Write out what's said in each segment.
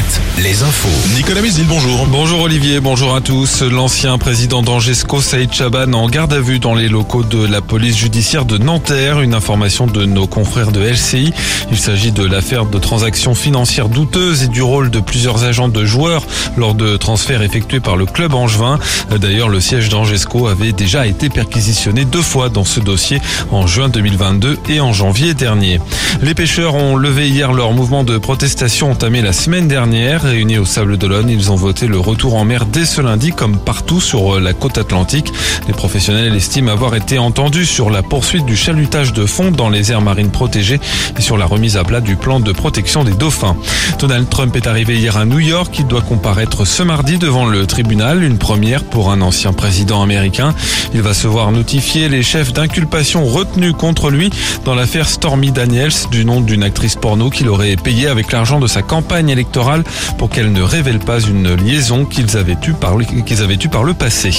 7, les infos. Nicolas Mézil, bonjour. Bonjour Olivier, bonjour à tous. L'ancien président d'Angesco, Saïd Chaban, en garde à vue dans les locaux de la police judiciaire de Nanterre. Une information de nos confrères de LCI. Il s'agit de l'affaire de transactions financières douteuses et du rôle de plusieurs agents de joueurs lors de transferts effectués par le club angevin. D'ailleurs, le siège d'Angesco avait déjà été perquisitionné deux fois dans ce dossier en juin 2022 et en janvier dernier. Les pêcheurs ont levé hier leur mouvement de protestation entamé la semaine dernière. Réunis au Sable d'Olonne, ils ont voté le retour en mer dès ce lundi comme partout sur la côte atlantique. Les professionnels estiment avoir été entendus sur la poursuite du chalutage de fond dans les aires marines protégées et sur la remise à plat du plan de protection des dauphins. Donald Trump est arrivé hier à New York. Il doit comparaître ce mardi devant le tribunal, une première pour un ancien président américain. Il va se voir notifier les chefs d'inculpation retenus contre lui dans l'affaire Stormy Daniels du nom d'une actrice porno qu'il aurait payé avec l'argent de sa campagne électorale pour qu'elle ne révèle pas une liaison qu'ils avaient eue par le, qu'ils avaient eu par le passé.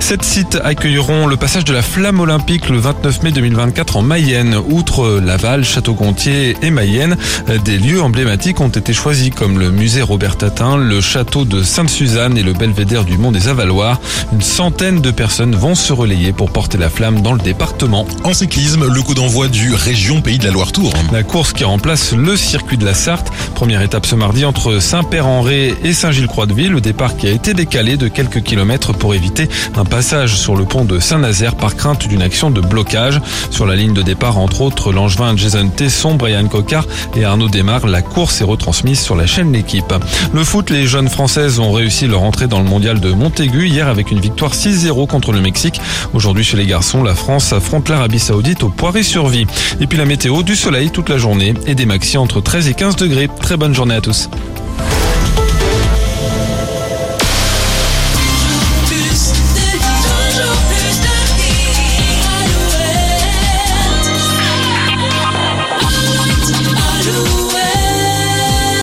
Sept sites accueilleront le passage de la flamme olympique le 29 mai 2024 en Mayenne. Outre Laval, Château-Gontier et Mayenne, des lieux emblématiques ont été choisis comme le musée Robert Tatin, le château de Sainte-Suzanne et le belvédère du Mont des Avaloirs. Une centaine de personnes vont se relayer pour porter la flamme dans le département. En cyclisme, le coup d'envoi du Région Pays de la Loire-Tour. La course qui remplace le circuit de la Sarthe. Première étape ce mardi entre Saint-Père-en-Ré et Saint-Gilles-Croix-de-Ville. Le départ qui a été décalé de quelques kilomètres pour éviter un passage sur le pont de Saint-Nazaire par crainte d'une action de blocage. Sur la ligne de départ, entre autres, l'angevin Jason Tesson, Brian Cocard et Arnaud Desmar. La course est retransmise sur la chaîne L'équipe. Le foot, les jeunes françaises ont réussi leur entrée dans le mondial de Montaigu hier avec une victoire 6-0 contre le Mexique. Aujourd'hui, chez les garçons, la France affronte l'Arabie Saoudite au Poiré-sur-Vie. Et puis la météo, du soleil toute la journée et des maxi entre 13 et 15 degrés. Très bonne journée à tous.